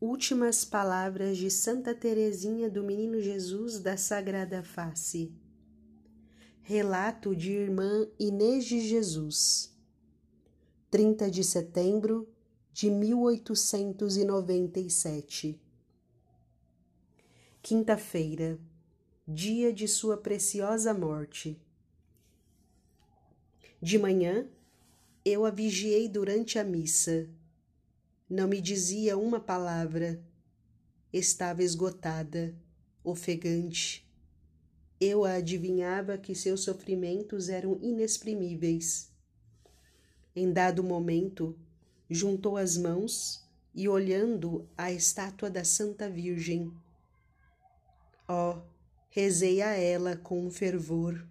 Últimas palavras de Santa Teresinha do Menino Jesus da Sagrada Face. Relato de Irmã Inês de Jesus. 30 de setembro de 1897. Quinta-feira, dia de sua preciosa morte. De manhã, eu a vigiei durante a missa não me dizia uma palavra. Estava esgotada, ofegante. Eu a adivinhava que seus sofrimentos eram inexprimíveis. Em dado momento, juntou as mãos e, olhando a estátua da Santa Virgem, ó, oh, rezei a ela com um fervor,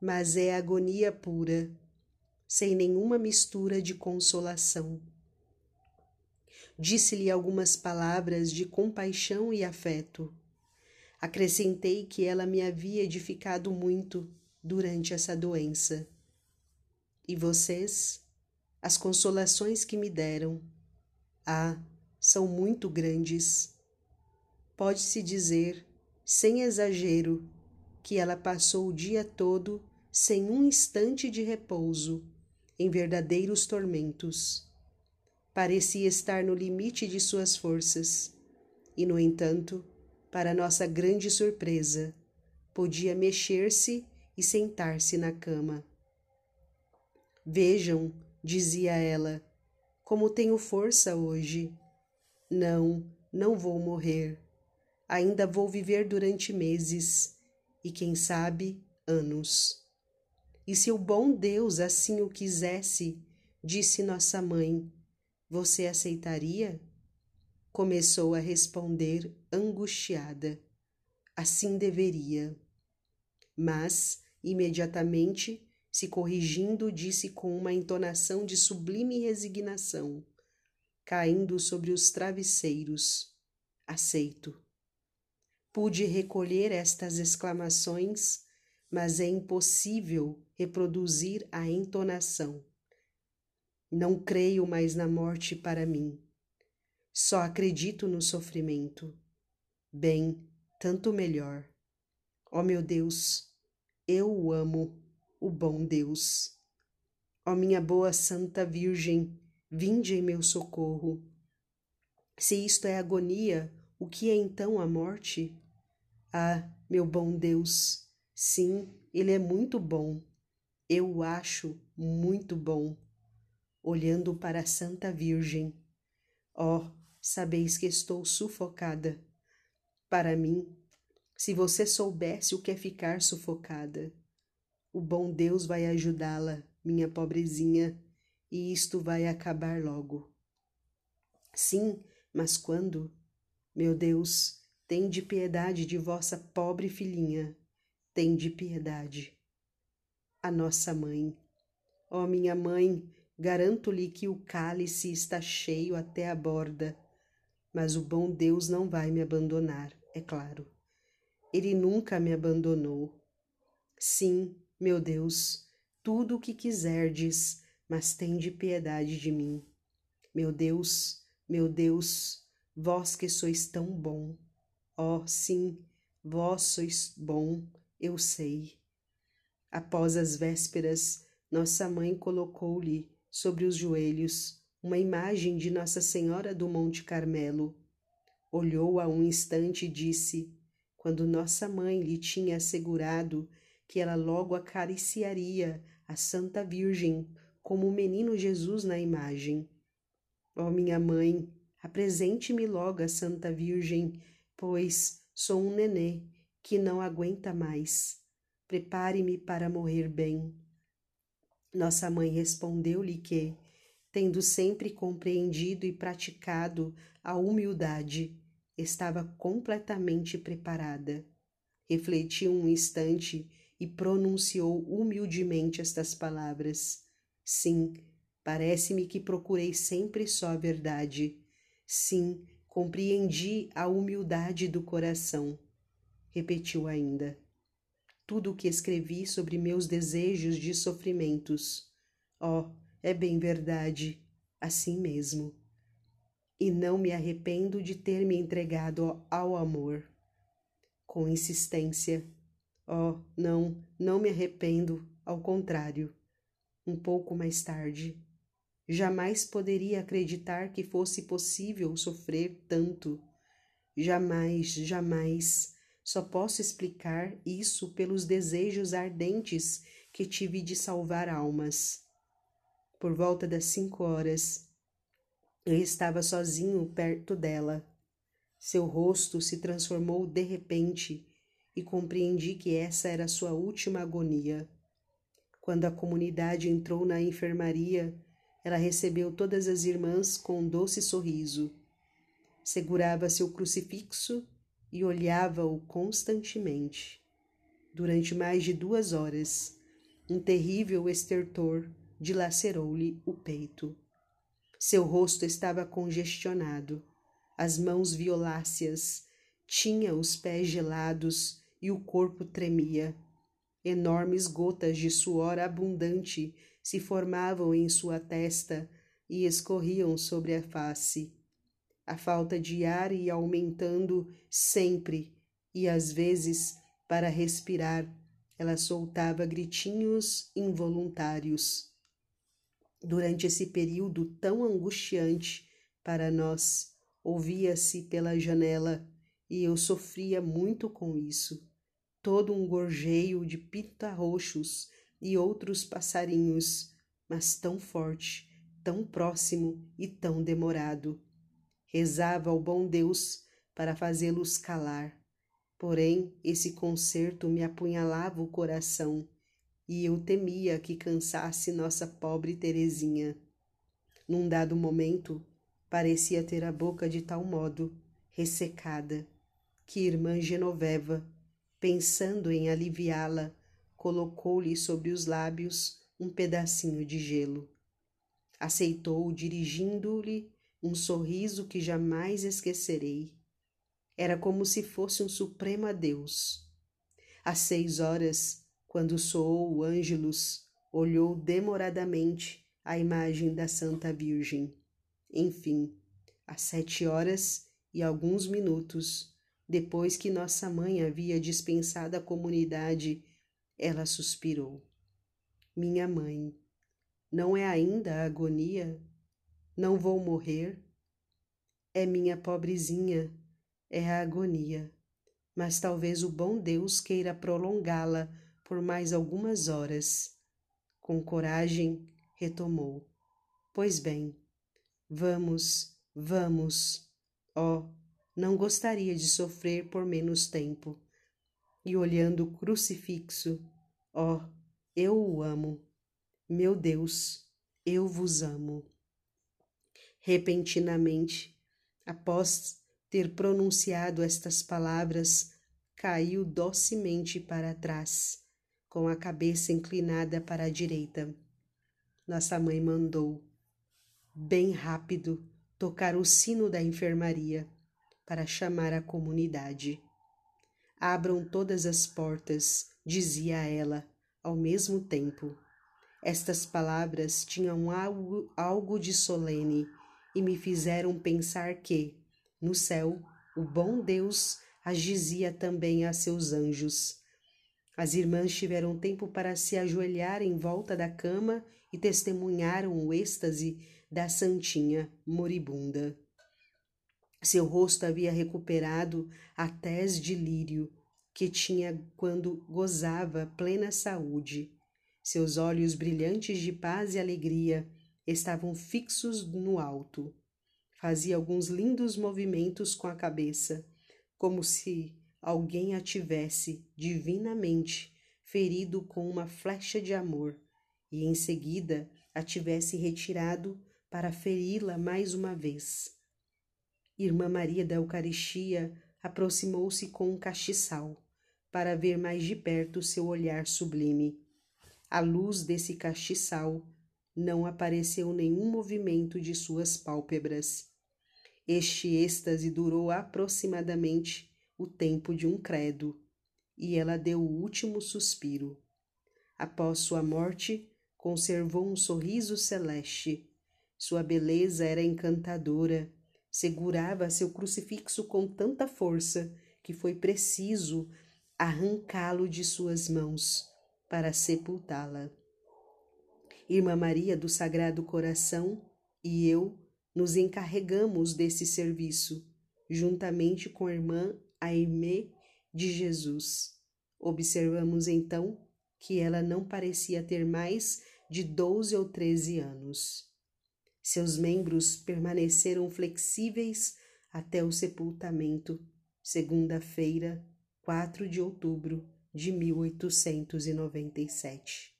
mas é agonia pura, sem nenhuma mistura de consolação. Disse-lhe algumas palavras de compaixão e afeto. Acrescentei que ela me havia edificado muito durante essa doença. E vocês? As consolações que me deram. Ah, são muito grandes. Pode-se dizer, sem exagero, que ela passou o dia todo sem um instante de repouso, em verdadeiros tormentos. Parecia estar no limite de suas forças, e, no entanto, para nossa grande surpresa, podia mexer-se e sentar-se na cama. Vejam, dizia ela, como tenho força hoje. Não, não vou morrer. Ainda vou viver durante meses e, quem sabe, anos. E se o bom Deus assim o quisesse, disse nossa mãe, você aceitaria? Começou a responder angustiada. Assim deveria. Mas, imediatamente, se corrigindo, disse com uma entonação de sublime resignação, caindo sobre os travesseiros: Aceito. Pude recolher estas exclamações, mas é impossível reproduzir a entonação. Não creio mais na morte para mim. Só acredito no sofrimento. Bem, tanto melhor. Ó oh, meu Deus, eu o amo, o bom Deus. Ó oh, minha boa Santa Virgem, vinde em meu socorro. Se isto é agonia, o que é então a morte? Ah, meu bom Deus, sim, ele é muito bom. Eu o acho muito bom olhando para a Santa Virgem. Oh, sabeis que estou sufocada. Para mim, se você soubesse o que é ficar sufocada, o bom Deus vai ajudá-la, minha pobrezinha, e isto vai acabar logo. Sim, mas quando? Meu Deus, tende piedade de vossa pobre filhinha, tende piedade. A nossa mãe. Ó oh, minha mãe, Garanto-lhe que o cálice está cheio até a borda, mas o bom Deus não vai me abandonar, é claro. Ele nunca me abandonou. Sim, meu Deus, tudo o que quiserdes, mas tende piedade de mim. Meu Deus, meu Deus, vós que sois tão bom. Ó, oh, sim, vós sois bom, eu sei. Após as vésperas, nossa mãe colocou-lhe sobre os joelhos uma imagem de Nossa Senhora do Monte Carmelo. Olhou a um instante e disse, quando Nossa Mãe lhe tinha assegurado que ela logo acariciaria a Santa Virgem como o menino Jesus na imagem. Ó oh, minha mãe, apresente-me logo a Santa Virgem, pois sou um nenê que não aguenta mais. Prepare-me para morrer bem. Nossa mãe respondeu-lhe que, tendo sempre compreendido e praticado a humildade, estava completamente preparada. Refletiu um instante e pronunciou humildemente estas palavras: Sim, parece-me que procurei sempre só a verdade. Sim, compreendi a humildade do coração. Repetiu ainda tudo o que escrevi sobre meus desejos de sofrimentos. Oh, é bem verdade, assim mesmo. e não me arrependo de ter me entregado ao amor. Com insistência. Oh, não, não me arrependo, ao contrário. Um pouco mais tarde. Jamais poderia acreditar que fosse possível sofrer tanto. Jamais, jamais. Só posso explicar isso pelos desejos ardentes que tive de salvar almas. Por volta das cinco horas, eu estava sozinho perto dela. Seu rosto se transformou de repente e compreendi que essa era sua última agonia. Quando a comunidade entrou na enfermaria, ela recebeu todas as irmãs com um doce sorriso. Segurava seu crucifixo e olhava-o constantemente. Durante mais de duas horas, um terrível estertor dilacerou-lhe o peito. Seu rosto estava congestionado, as mãos violáceas, tinha os pés gelados e o corpo tremia. Enormes gotas de suor abundante se formavam em sua testa e escorriam sobre a face. A falta de ar ia aumentando sempre, e às vezes, para respirar, ela soltava gritinhos involuntários durante esse período tão angustiante para nós. Ouvia-se pela janela e eu sofria muito com isso. Todo um gorjeio de pitarroxos e outros passarinhos, mas tão forte, tão próximo e tão demorado. Rezava ao bom Deus para fazê-los calar. Porém, esse concerto me apunhalava o coração e eu temia que cansasse nossa pobre Terezinha. Num dado momento, parecia ter a boca de tal modo ressecada que irmã Genoveva, pensando em aliviá-la, colocou-lhe sobre os lábios um pedacinho de gelo. Aceitou, dirigindo-lhe um sorriso que jamais esquecerei. Era como se fosse um supremo adeus. Às seis horas, quando soou o Ângelus, olhou demoradamente a imagem da Santa Virgem. Enfim, às sete horas e alguns minutos, depois que nossa mãe havia dispensado a comunidade, ela suspirou. Minha mãe, não é ainda a agonia? Não vou morrer? É minha pobrezinha, é a agonia, mas talvez o bom Deus queira prolongá-la por mais algumas horas. Com coragem, retomou: Pois bem, vamos, vamos. Oh, não gostaria de sofrer por menos tempo. E olhando o crucifixo, oh, eu o amo. Meu Deus, eu vos amo. Repentinamente, após ter pronunciado estas palavras, caiu docemente para trás com a cabeça inclinada para a direita. Nossa mãe mandou, bem rápido, tocar o sino da enfermaria para chamar a comunidade. Abram todas as portas, dizia ela, ao mesmo tempo. Estas palavras tinham algo, algo de solene e me fizeram pensar que, no céu, o bom Deus as dizia também a seus anjos as irmãs tiveram tempo para se ajoelhar em volta da cama e testemunharam o êxtase da santinha moribunda. Seu rosto havia recuperado a tez de lírio que tinha quando gozava plena saúde. Seus olhos brilhantes de paz e alegria estavam fixos no alto. Fazia alguns lindos movimentos com a cabeça, como se alguém a tivesse divinamente ferido com uma flecha de amor e em seguida a tivesse retirado para feri-la mais uma vez. Irmã Maria da Eucaristia aproximou-se com um castiçal para ver mais de perto seu olhar sublime. À luz desse castiçal não apareceu nenhum movimento de suas pálpebras. Este êxtase durou aproximadamente o tempo de um credo, e ela deu o último suspiro. Após sua morte, conservou um sorriso celeste. Sua beleza era encantadora, Segurava seu crucifixo com tanta força que foi preciso arrancá-lo de suas mãos para sepultá-la. Irmã Maria do Sagrado Coração e eu nos encarregamos desse serviço, juntamente com a irmã Aimé de Jesus. Observamos então que ela não parecia ter mais de doze ou treze anos. Seus membros permaneceram flexíveis até o sepultamento, segunda-feira, 4 de outubro de 1897.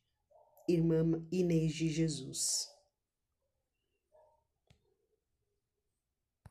Irmã Inês de Jesus.